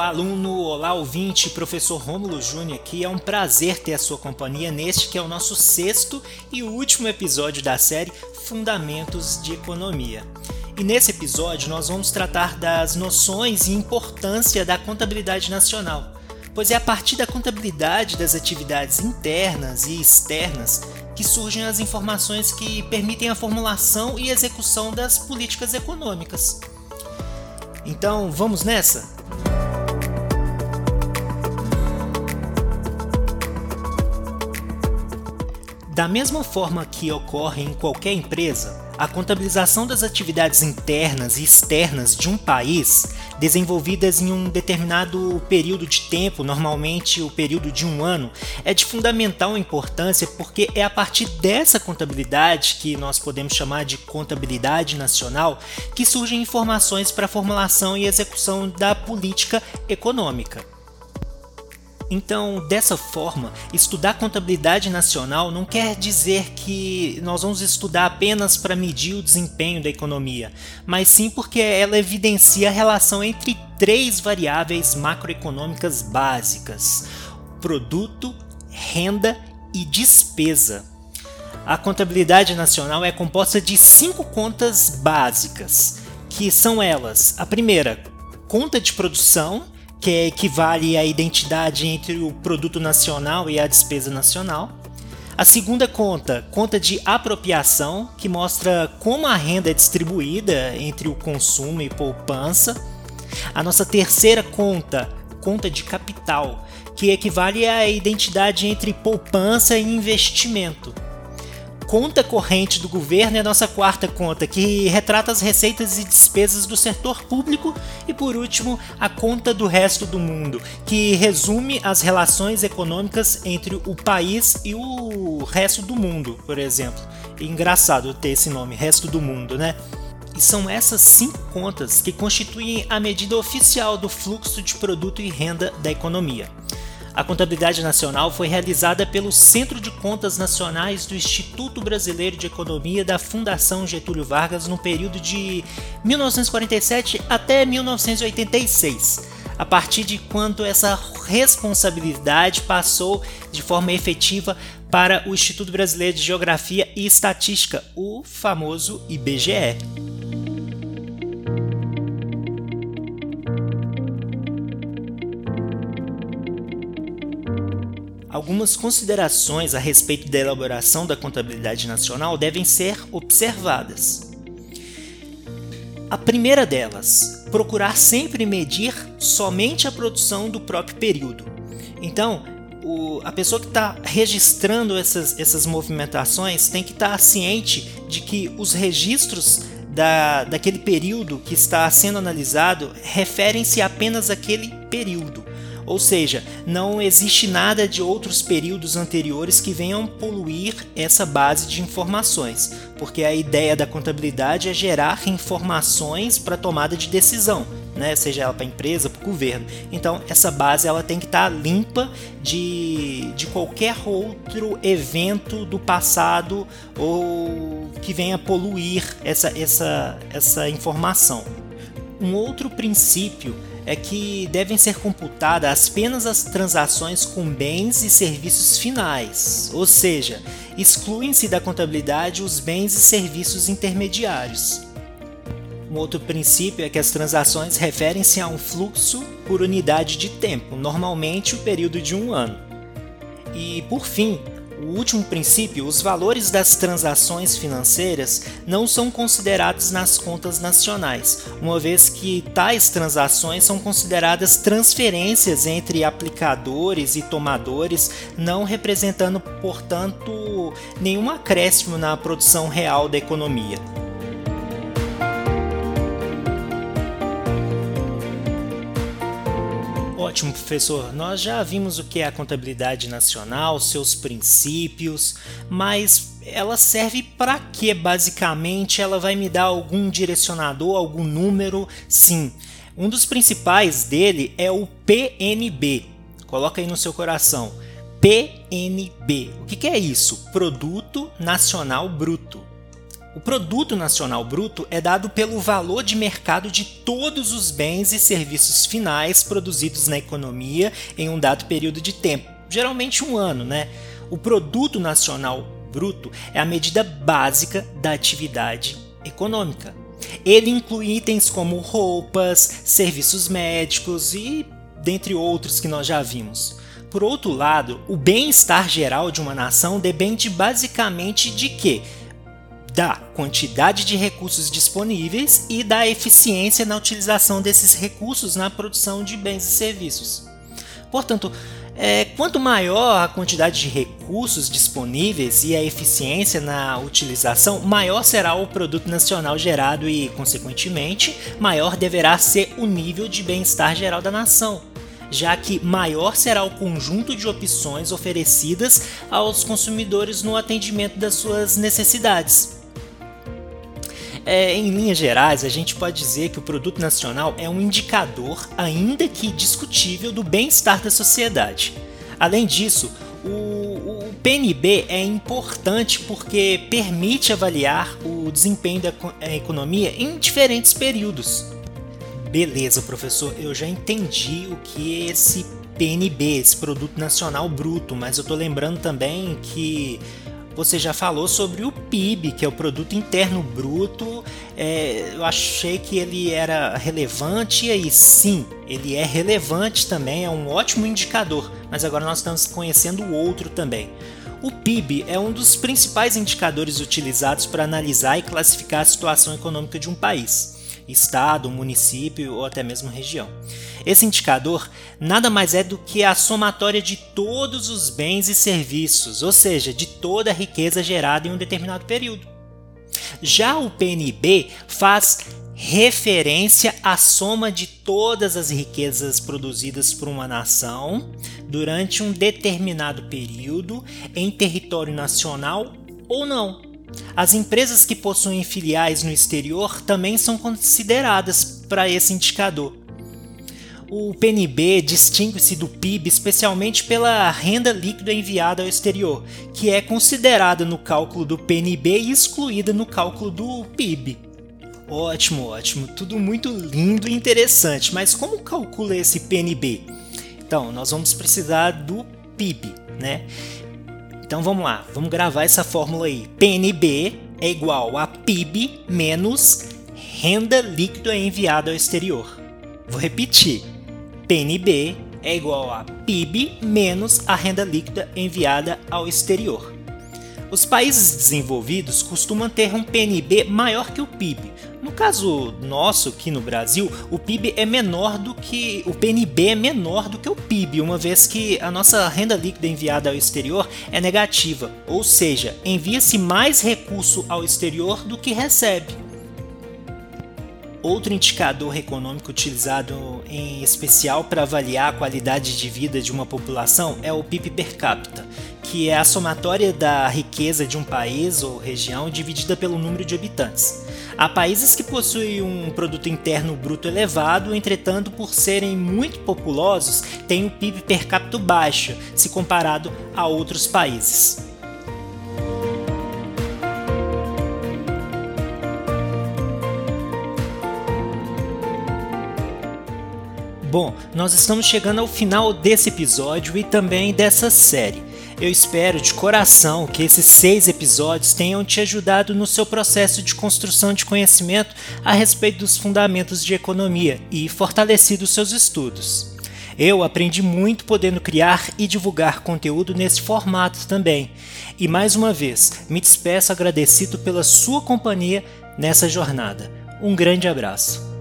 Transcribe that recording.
Olá, aluno, olá, ouvinte, professor Rômulo Júnior aqui. É um prazer ter a sua companhia neste que é o nosso sexto e último episódio da série Fundamentos de Economia. E nesse episódio nós vamos tratar das noções e importância da contabilidade nacional, pois é a partir da contabilidade das atividades internas e externas que surgem as informações que permitem a formulação e execução das políticas econômicas. Então, vamos nessa? Da mesma forma que ocorre em qualquer empresa, a contabilização das atividades internas e externas de um país, desenvolvidas em um determinado período de tempo, normalmente o período de um ano, é de fundamental importância porque é a partir dessa contabilidade, que nós podemos chamar de contabilidade nacional, que surgem informações para a formulação e execução da política econômica. Então, dessa forma, estudar contabilidade nacional não quer dizer que nós vamos estudar apenas para medir o desempenho da economia, mas sim porque ela evidencia a relação entre três variáveis macroeconômicas básicas: produto, renda e despesa. A contabilidade nacional é composta de cinco contas básicas, que são elas: a primeira, conta de produção que equivale à identidade entre o produto nacional e a despesa nacional. A segunda conta, conta de apropriação, que mostra como a renda é distribuída entre o consumo e poupança. A nossa terceira conta, conta de capital, que equivale à identidade entre poupança e investimento conta corrente do governo é a nossa quarta conta, que retrata as receitas e despesas do setor público, e por último, a conta do resto do mundo, que resume as relações econômicas entre o país e o resto do mundo, por exemplo. Engraçado ter esse nome, resto do mundo, né? E são essas cinco contas que constituem a medida oficial do fluxo de produto e renda da economia. A contabilidade nacional foi realizada pelo Centro de Contas Nacionais do Instituto Brasileiro de Economia da Fundação Getúlio Vargas no período de 1947 até 1986, a partir de quando essa responsabilidade passou de forma efetiva para o Instituto Brasileiro de Geografia e Estatística, o famoso IBGE. Algumas considerações a respeito da elaboração da contabilidade nacional devem ser observadas. A primeira delas, procurar sempre medir somente a produção do próprio período. Então, o, a pessoa que está registrando essas, essas movimentações tem que estar tá ciente de que os registros da, daquele período que está sendo analisado referem-se apenas àquele período. Ou seja, não existe nada de outros períodos anteriores que venham poluir essa base de informações, porque a ideia da contabilidade é gerar informações para tomada de decisão. Né, seja ela para a empresa, para o governo. Então, essa base ela tem que estar tá limpa de, de qualquer outro evento do passado ou que venha poluir essa, essa, essa informação. Um outro princípio é que devem ser computadas apenas as transações com bens e serviços finais, ou seja, excluem-se da contabilidade os bens e serviços intermediários. Um outro princípio é que as transações referem-se a um fluxo por unidade de tempo, normalmente o período de um ano. E, por fim, o último princípio, os valores das transações financeiras não são considerados nas contas nacionais, uma vez que tais transações são consideradas transferências entre aplicadores e tomadores, não representando, portanto, nenhum acréscimo na produção real da economia. Ótimo, professor. Nós já vimos o que é a contabilidade nacional, seus princípios, mas ela serve para quê? Basicamente, ela vai me dar algum direcionador, algum número? Sim. Um dos principais dele é o PNB. Coloca aí no seu coração. PNB. O que, que é isso? Produto Nacional Bruto. O produto nacional bruto é dado pelo valor de mercado de todos os bens e serviços finais produzidos na economia em um dado período de tempo, geralmente um ano, né? O produto nacional bruto é a medida básica da atividade econômica. Ele inclui itens como roupas, serviços médicos e dentre outros que nós já vimos. Por outro lado, o bem-estar geral de uma nação depende basicamente de quê? Da quantidade de recursos disponíveis e da eficiência na utilização desses recursos na produção de bens e serviços. Portanto, é, quanto maior a quantidade de recursos disponíveis e a eficiência na utilização, maior será o produto nacional gerado e, consequentemente, maior deverá ser o nível de bem-estar geral da nação, já que maior será o conjunto de opções oferecidas aos consumidores no atendimento das suas necessidades. É, em linhas gerais, a gente pode dizer que o produto nacional é um indicador, ainda que discutível, do bem-estar da sociedade. Além disso, o, o, PNB é importante porque permite avaliar o desempenho da economia em diferentes períodos. Beleza, professor, eu já entendi o que é esse PNB, esse Produto Nacional Bruto, mas eu estou lembrando também que você já falou sobre o PIB, que é o Produto Interno Bruto. É, eu achei que ele era relevante e aí sim, ele é relevante também, é um ótimo indicador, mas agora nós estamos conhecendo o outro também. O PIB é um dos principais indicadores utilizados para analisar e classificar a situação econômica de um país estado, município ou até mesmo região. Esse indicador nada mais é do que a somatória de todos os bens e serviços, ou seja, de toda a riqueza gerada em um determinado período. Já o PNB faz referência à soma de todas as riquezas produzidas por uma nação durante um determinado período em território nacional ou não. As empresas que possuem filiais no exterior também são consideradas para esse indicador. O PNB distingue-se do PIB especialmente pela renda líquida enviada ao exterior, que é considerada no cálculo do PNB e excluída no cálculo do PIB. Ótimo, ótimo, tudo muito lindo e interessante, mas como calcula esse PNB? Então, nós vamos precisar do PIB, né? Então vamos lá, vamos gravar essa fórmula aí. PNB é igual a PIB menos renda líquida enviada ao exterior. Vou repetir. PNB é igual a PIB menos a renda líquida enviada ao exterior. Os países desenvolvidos costumam ter um PNB maior que o PIB, no caso nosso aqui no Brasil, o PIB é menor do que o PNB é menor do que o PIB, uma vez que a nossa renda líquida enviada ao exterior é negativa, ou seja, envia-se mais recurso ao exterior do que recebe. Outro indicador econômico utilizado em especial para avaliar a qualidade de vida de uma população é o PIB per capita, que é a somatória da riqueza de um país ou região dividida pelo número de habitantes. Há países que possuem um produto interno bruto elevado, entretanto, por serem muito populosos, têm um PIB per capita baixo, se comparado a outros países. Bom, nós estamos chegando ao final desse episódio e também dessa série. Eu espero de coração que esses seis episódios tenham te ajudado no seu processo de construção de conhecimento a respeito dos fundamentos de economia e fortalecido seus estudos. Eu aprendi muito podendo criar e divulgar conteúdo nesse formato também. E mais uma vez, me despeço agradecido pela sua companhia nessa jornada. Um grande abraço.